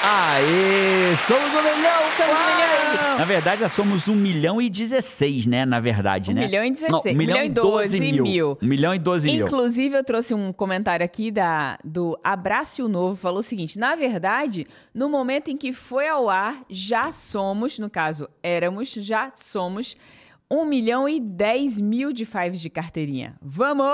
Aê! Somos um milhão! Somos um milhão! Na verdade, já somos um milhão e 16, né? Na verdade, Um né? milhão e 16. Não, um milhão e 12 mil. Um milhão e 12 mil. Inclusive, eu trouxe um comentário aqui da, do Abraço Novo, falou o seguinte: na verdade, no momento em que foi ao ar, já somos, no caso, éramos, já somos 1 milhão e 10 mil de fives de carteirinha. Vamos!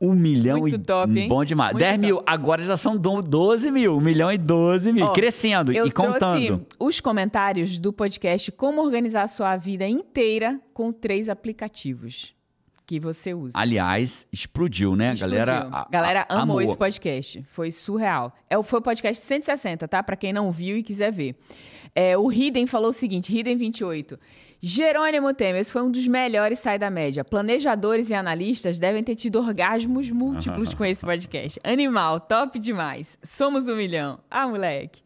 Um milhão Muito e... top, hein? Bom demais. Muito 10 mil. top. Agora já são do- 12 mil. Um milhão e 12 mil. Ó, Crescendo e contando. os comentários do podcast Como Organizar a Sua Vida Inteira com três aplicativos que você usa. Aliás, explodiu, né? A galera, Explodiu. a- galera amou, amou. esse podcast. Foi surreal. É, foi o podcast 160, tá? Pra quem não viu e quiser ver. É, o Hidden falou o seguinte, Hidden 28. Jerônimo Temer, esse foi um dos melhores sai da média. Planejadores e analistas devem ter tido orgasmos múltiplos com esse podcast. Animal, top demais. Somos um milhão. Ah, moleque.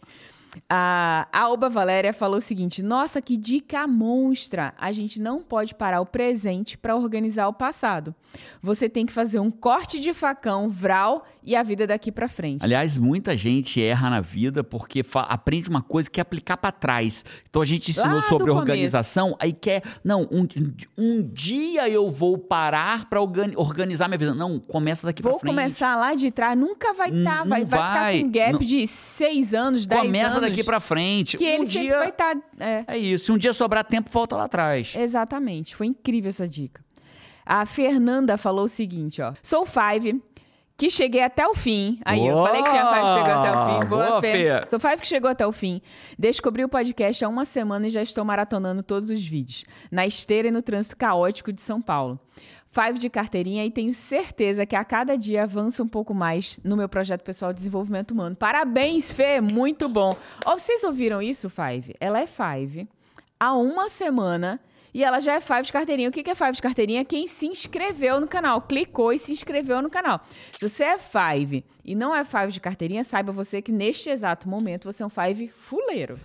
A, a Oba Valéria falou o seguinte: Nossa, que dica monstra! A gente não pode parar o presente para organizar o passado. Você tem que fazer um corte de facão, vral e a vida daqui para frente. Aliás, muita gente erra na vida porque aprende uma coisa que quer aplicar pra trás. Então a gente ensinou Lá sobre organização, aí quer, não, um, um dia eu vou parar pra organi- organizar minha vida. Não, começa daqui Vou pra frente. começar lá de trás, nunca vai estar, vai, vai ficar vai, com um gap não- de seis anos, dez Começa anos. Daqui pra frente. Que um ele sempre dia vai estar. é. é isso. Se um dia sobrar tempo, volta lá atrás. Exatamente. Foi incrível essa dica. A Fernanda falou o seguinte, ó. Sou Five, que cheguei até o fim. Aí, eu Boa! falei que tinha Five que chegou até o fim. Boa, Boa, Fê. Fê. Sou Five que chegou até o fim. Descobri o podcast há uma semana e já estou maratonando todos os vídeos. Na esteira e no trânsito caótico de São Paulo. Five de carteirinha e tenho certeza que a cada dia avanço um pouco mais no meu projeto pessoal de desenvolvimento humano. Parabéns, Fê! Muito bom. Ó, vocês ouviram isso, Five? Ela é Five há uma semana e ela já é Five de carteirinha. O que é Five de carteirinha? Quem se inscreveu no canal, clicou e se inscreveu no canal. Se você é Five e não é Five de carteirinha, saiba você que neste exato momento você é um Five fuleiro,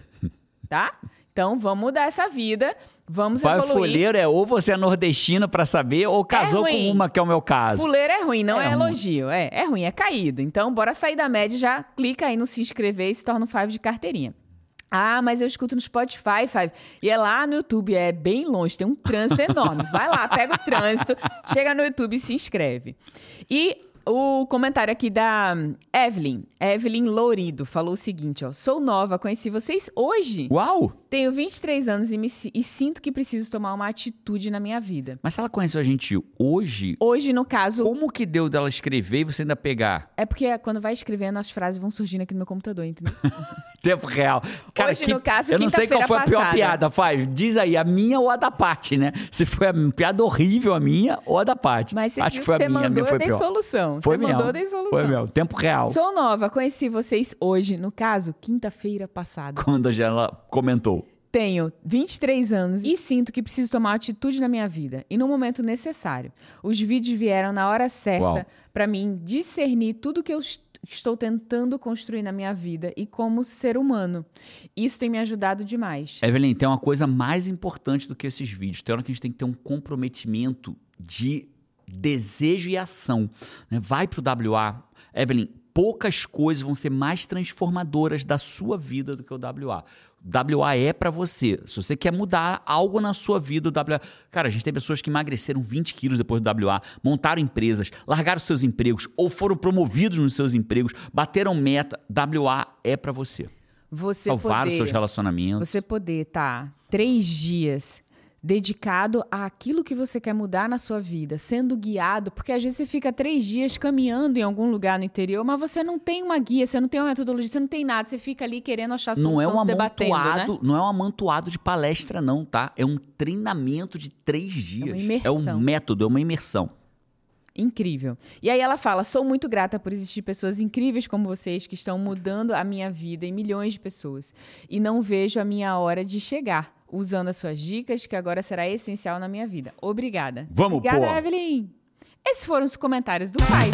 tá? Então vamos mudar essa vida, vamos Pai evoluir. folheiro é ou você é nordestino pra saber, ou casou ruim. com uma, que é o meu caso. Fuleiro é ruim, não É é, elogio. É, é ruim, é caído. Então, bora sair da média, já clica aí no se inscrever e se torna um Five de carteirinha. Ah, mas eu escuto no Spotify, Five. E é lá no YouTube, é bem longe, tem um trânsito enorme. Vai lá, pega o trânsito, chega no YouTube e se inscreve. E o comentário aqui da Evelyn, Evelyn Lourido, falou o seguinte, ó. Sou nova, conheci vocês hoje. Uau! Tenho 23 anos e, me, e sinto que preciso tomar uma atitude na minha vida. Mas se ela conheceu a gente hoje, Hoje, no caso, como que deu dela escrever e você ainda pegar? É porque quando vai escrevendo, as frases vão surgindo aqui no meu computador, entendeu? Tempo real. Cara, Hoje, que- no caso, eu não sei qual foi a pior passada. piada, Faz. Diz aí, a minha ou a da Paty, né? Se foi a piada horrível a minha ou a da Paty. Mas você Acho que foi a minha, a mandou, minha foi pior. solução. Foi você mesmo. mandou, dei solução. Foi mesmo, tempo real. Sou nova, conheci vocês hoje, no caso, quinta-feira passada. Quando a Angela comentou. Tenho 23 anos e sinto que preciso tomar atitude na minha vida e no momento necessário. Os vídeos vieram na hora certa para mim discernir tudo que eu est- estou tentando construir na minha vida e como ser humano. Isso tem me ajudado demais. Evelyn, tem uma coisa mais importante do que esses vídeos. Tem hora que a gente tem que ter um comprometimento de desejo e ação. né? Vai pro WA. Evelyn, poucas coisas vão ser mais transformadoras da sua vida do que o WA. WA é pra você. Se você quer mudar algo na sua vida, o WA. Cara, a gente tem pessoas que emagreceram 20 quilos depois do WA, montaram empresas, largaram seus empregos ou foram promovidos nos seus empregos, bateram meta. WA é pra você. Você salvar poder, os seus relacionamentos. Você poder estar tá, três dias dedicado àquilo que você quer mudar na sua vida, sendo guiado, porque às vezes você fica três dias caminhando em algum lugar no interior, mas você não tem uma guia, você não tem uma metodologia, você não tem nada, você fica ali querendo achar solução, não é um amontoado, né? não é um amontoado de palestra não, tá? É um treinamento de três dias. É, uma imersão. é um método, é uma imersão. Incrível. E aí ela fala: sou muito grata por existir pessoas incríveis como vocês que estão mudando a minha vida em milhões de pessoas. E não vejo a minha hora de chegar usando as suas dicas, que agora será essencial na minha vida. Obrigada. Vamos, Obrigada, pô. Evelyn. Esses foram os comentários do pai.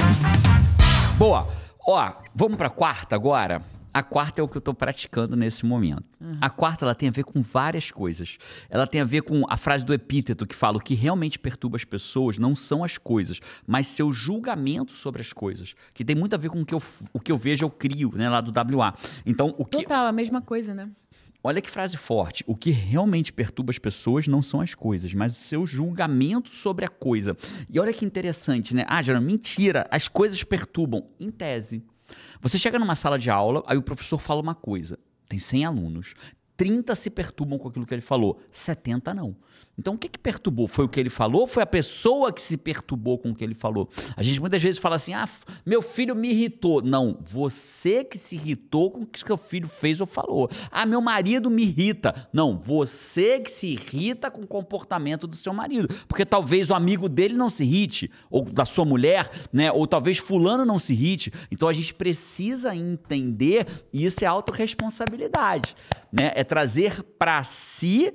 Boa. Ó, vamos para quarta agora. A quarta é o que eu estou praticando nesse momento. Uhum. A quarta ela tem a ver com várias coisas. Ela tem a ver com a frase do epíteto que fala o que realmente perturba as pessoas não são as coisas, mas seu julgamento sobre as coisas. Que tem muito a ver com o que eu, o que eu vejo, eu crio, né, lá do WA. Então, o que. Total, a mesma coisa, né? Olha que frase forte. O que realmente perturba as pessoas não são as coisas, mas o seu julgamento sobre a coisa. E olha que interessante, né? Ah, Geraldo, mentira, as coisas perturbam. Em tese. Você chega numa sala de aula, aí o professor fala uma coisa. Tem 100 alunos. 30 se perturbam com aquilo que ele falou, 70 não. Então, o que, que perturbou? Foi o que ele falou ou foi a pessoa que se perturbou com o que ele falou? A gente muitas vezes fala assim: ah, meu filho me irritou. Não, você que se irritou com o que seu filho fez ou falou. Ah, meu marido me irrita. Não, você que se irrita com o comportamento do seu marido. Porque talvez o amigo dele não se irrite, ou da sua mulher, né? Ou talvez fulano não se irrite. Então a gente precisa entender, e isso é autorresponsabilidade, né? É trazer para si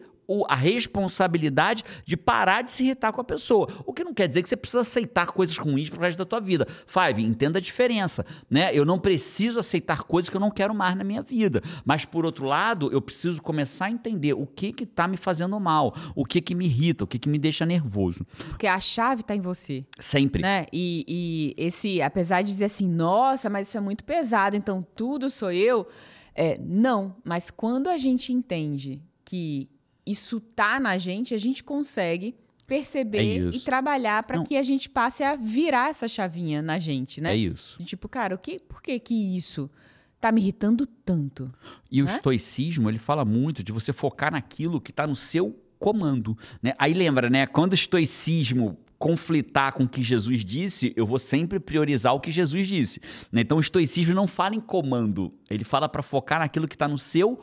a responsabilidade de parar de se irritar com a pessoa. O que não quer dizer que você precisa aceitar coisas ruins pro resto da tua vida. Five, entenda a diferença, né? Eu não preciso aceitar coisas que eu não quero mais na minha vida. Mas, por outro lado, eu preciso começar a entender o que que tá me fazendo mal, o que que me irrita, o que que me deixa nervoso. Porque a chave tá em você. Sempre. Né? E, e esse, apesar de dizer assim, nossa, mas isso é muito pesado, então tudo sou eu... É, não, mas quando a gente entende que isso tá na gente, a gente consegue perceber é e trabalhar para que a gente passe a virar essa chavinha na gente, né? É isso. Tipo, cara, o que, por que que isso tá me irritando tanto? E né? o estoicismo, ele fala muito de você focar naquilo que está no seu comando, né? Aí lembra, né? Quando o estoicismo conflitar com o que Jesus disse, eu vou sempre priorizar o que Jesus disse. Né? Então o estoicismo não fala em comando, ele fala para focar naquilo que está no seu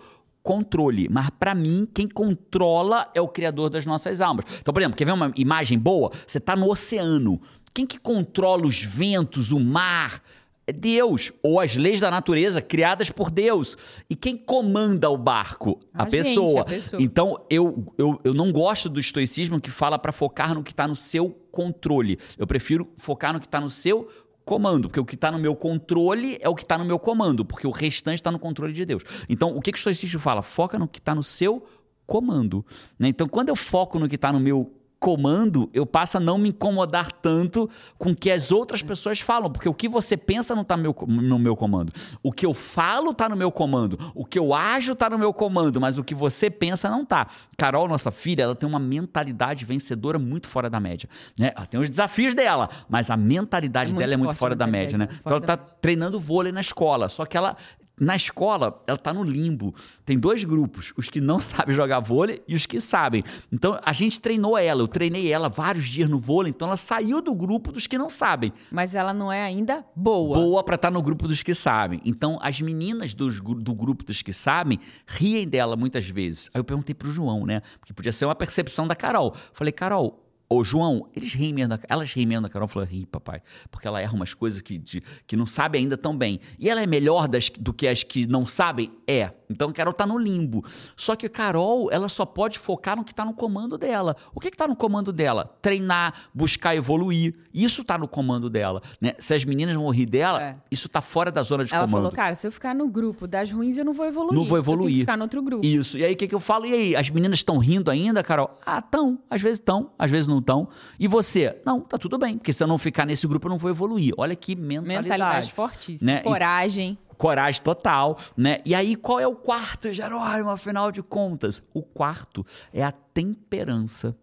controle. Mas para mim, quem controla é o criador das nossas almas. Então, por exemplo, quer ver uma imagem boa? Você está no oceano. Quem que controla os ventos, o mar? É Deus, ou as leis da natureza criadas por Deus. E quem comanda o barco? A, a, pessoa. Gente, a pessoa. Então, eu, eu, eu não gosto do estoicismo que fala para focar no que está no seu controle. Eu prefiro focar no que está no seu comando, porque o que está no meu controle é o que está no meu comando, porque o restante está no controle de Deus. Então, o que, que o estoicismo fala? Foca no que está no seu comando. Né? Então, quando eu foco no que está no meu comando, eu passo a não me incomodar tanto com o que as outras pessoas falam, porque o que você pensa não está no meu, comando. O que eu falo está no meu comando. O que eu ajo está no meu comando, mas o que você pensa não está. Carol, nossa filha, ela tem uma mentalidade vencedora muito fora da média. Né? Ela tem os desafios dela, mas a mentalidade é dela é muito fora da média. Né? Então ela está treinando vôlei na escola, só que ela na escola, ela está no limbo. Tem dois grupos, os que não sabem jogar vôlei e os que sabem. Então, a gente treinou ela, eu treinei ela vários dias no vôlei, então ela saiu do grupo dos que não sabem. Mas ela não é ainda boa. Boa para estar tá no grupo dos que sabem. Então, as meninas dos, do grupo dos que sabem riem dela muitas vezes. Aí eu perguntei pro João, né? Porque podia ser uma percepção da Carol. Falei, Carol, Ô, João, eles riem mesmo da, elas riem mesmo da Carol. Falou, ri, papai. Porque ela erra umas coisas que, de, que não sabe ainda tão bem. E ela é melhor das, do que as que não sabem? É. Então a Carol tá no limbo. Só que a Carol, ela só pode focar no que tá no comando dela. O que que tá no comando dela? Treinar, buscar evoluir. Isso tá no comando dela. Né? Se as meninas vão rir dela, é. isso tá fora da zona de ela comando. Ela falou, cara, se eu ficar no grupo das ruins, eu não vou evoluir. Não vou evoluir. Eu tenho que ficar no outro grupo. Isso. E aí o que, que eu falo? E aí, as meninas estão rindo ainda, Carol? Ah, estão. Às vezes estão, às vezes não estão. E você? Não, tá tudo bem, porque se eu não ficar nesse grupo, eu não vou evoluir. Olha que mentalidade. Mentalidade fortíssima. Né? Coragem. E, coragem total, né? E aí, qual é o quarto, Jerônimo, afinal de contas? O quarto é a temperança.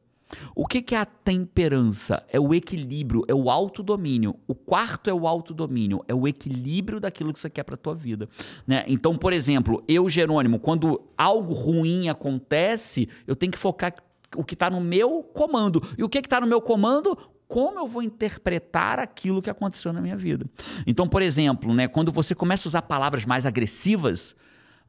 O que, que é a temperança? É o equilíbrio, é o autodomínio. O quarto é o autodomínio, é o equilíbrio daquilo que você quer para a tua vida. Né? Então, por exemplo, eu, Jerônimo, quando algo ruim acontece, eu tenho que focar o que está no meu comando. E o que está no meu comando? como eu vou interpretar aquilo que aconteceu na minha vida. Então, por exemplo, né, quando você começa a usar palavras mais agressivas,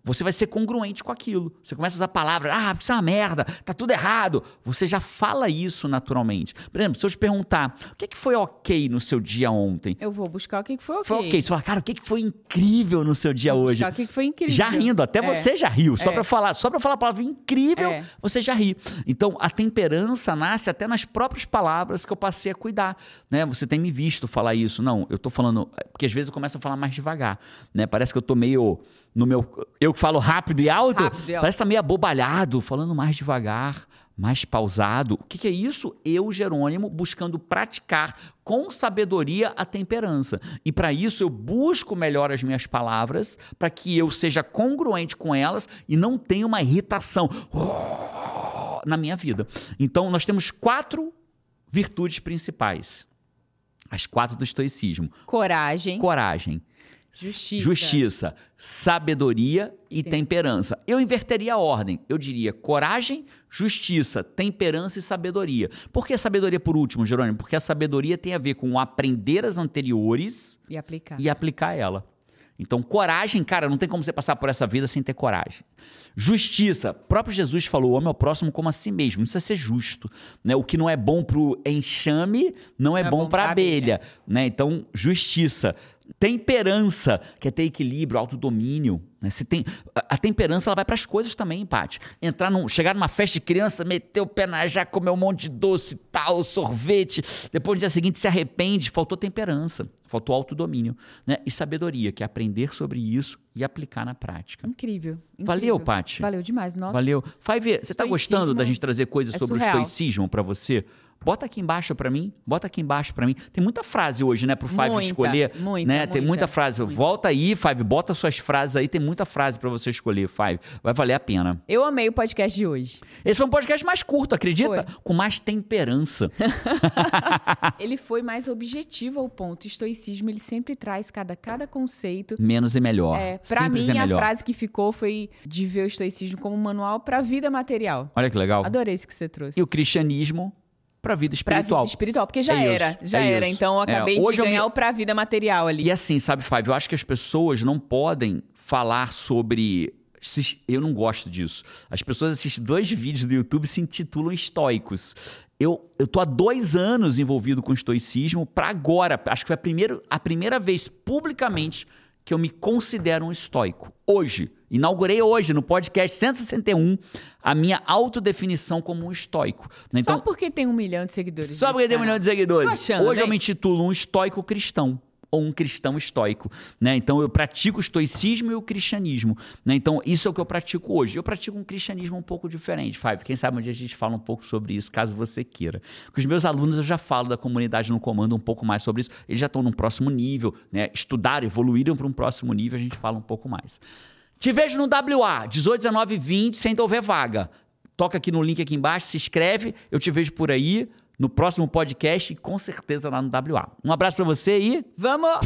você vai ser congruente com aquilo. Você começa a usar palavras, ah, isso é uma merda, tá tudo errado. Você já fala isso naturalmente. Por exemplo, se eu te perguntar, o que, que foi ok no seu dia ontem? Eu vou buscar o que, que foi ok. Foi ok. Você fala, cara, o que, que foi incrível no seu dia vou hoje? Buscar o que, que foi incrível. Já rindo, até É. você já riu. Só É. pra falar, só para falar a palavra incrível, É. você já ri. Então, a temperança nasce até nas próprias palavras que eu passei a cuidar, né? Você tem me visto falar isso. Não, eu tô falando, porque às vezes eu começo a falar mais devagar, né? Parece que eu tô meio no meu eu que falo rápido e alto, Rápido e alto. parece que tá meio abobalhado, falando mais devagar, mais pausado. O que, que é isso? Eu, Jerônimo, buscando praticar com sabedoria a temperança. E para isso eu busco melhor as minhas palavras, para que eu seja congruente com elas e não tenha uma irritação na minha vida. Então, nós temos quatro virtudes principais. As quatro do estoicismo: Coragem. coragem, Justiça. justiça, sabedoria e, E temperança. Eu inverteria a ordem. Eu diria coragem, justiça, temperança e sabedoria. Por que sabedoria por último, Jerônimo? Porque a sabedoria tem a ver com aprender as anteriores E aplicar. e aplicar ela. Então, coragem, cara, não tem como você passar por essa vida sem ter coragem. Justiça, próprio Jesus falou: o homem é o próximo como a si mesmo. Isso é ser justo. Né? O que não é bom para o enxame não é bom para a abelha. Né? Então, justiça. Temperança, que é ter equilíbrio, autodomínio. Né? Você tem, a, a temperança ela vai para as coisas também, Paty. Entrar num, chegar numa festa de criança, meter o pé na já, comer um monte de doce, tal, sorvete. Depois no dia seguinte se arrepende. Faltou temperança, faltou autodomínio. Né? E sabedoria, que é aprender sobre isso e aplicar na prática. Incrível. incrível. Valeu, Paty. Valeu demais. Nossa. Valeu. Five, você tá gostando da gente trazer coisas é sobre surreal. o estoicismo para você? Bota aqui embaixo para mim, bota aqui embaixo para mim. Tem muita frase hoje, né, pro Five Muita, escolher, muita, né? Tem muita, muita frase. muita. Volta aí, Five, bota suas frases aí, tem muita frase para você escolher, Five. Vai valer a pena. Eu amei o podcast de hoje. Esse foi um podcast mais curto, acredita? Foi. Com mais temperança. Ele foi mais objetivo ao ponto. O estoicismo, ele sempre traz cada, cada conceito. Menos e melhor. É, pra Simples mim, é a frase que ficou foi de ver o estoicismo como um manual pra vida material. Olha que legal. Adorei isso que você trouxe. E o cristianismo para vida Pra espiritual. vida espiritual, porque já É isso, era, já é era. isso. Então eu É, acabei hoje de eu ganhar o pra vida material ali. E assim, sabe, Five, eu acho que as pessoas não podem falar sobre. Eu não gosto disso. As pessoas assistem dois vídeos do YouTube e se intitulam estoicos. Eu, eu tô há dois anos envolvido com estoicismo para agora. Acho que foi a primeira, a primeira vez publicamente que eu me considero um estoico. Hoje. Inaugurei hoje no podcast 161 a minha autodefinição como um estoico. né? Só Então, porque tem um milhão de seguidores. só porque tem um milhão de seguidores. Achando, Hoje eu né? me intitulo um estoico cristão. Ou um cristão estoico. Né? Então eu pratico o estoicismo e o cristianismo. Né? Então isso é o que eu pratico hoje. Eu pratico um cristianismo um pouco diferente, Five. Quem sabe um dia a gente fala um pouco sobre isso, caso você queira. Com os meus alunos eu já falo da comunidade no comando um pouco mais sobre isso. Eles já estão num próximo nível, né? estudaram, evoluíram para um próximo nível, a gente fala um pouco mais. Te vejo no WA, 18, 19, 20, sem te houver vaga. Toca aqui no link aqui embaixo, se inscreve, eu te vejo por aí no próximo podcast e com certeza lá no WA. Um abraço para você e vamos!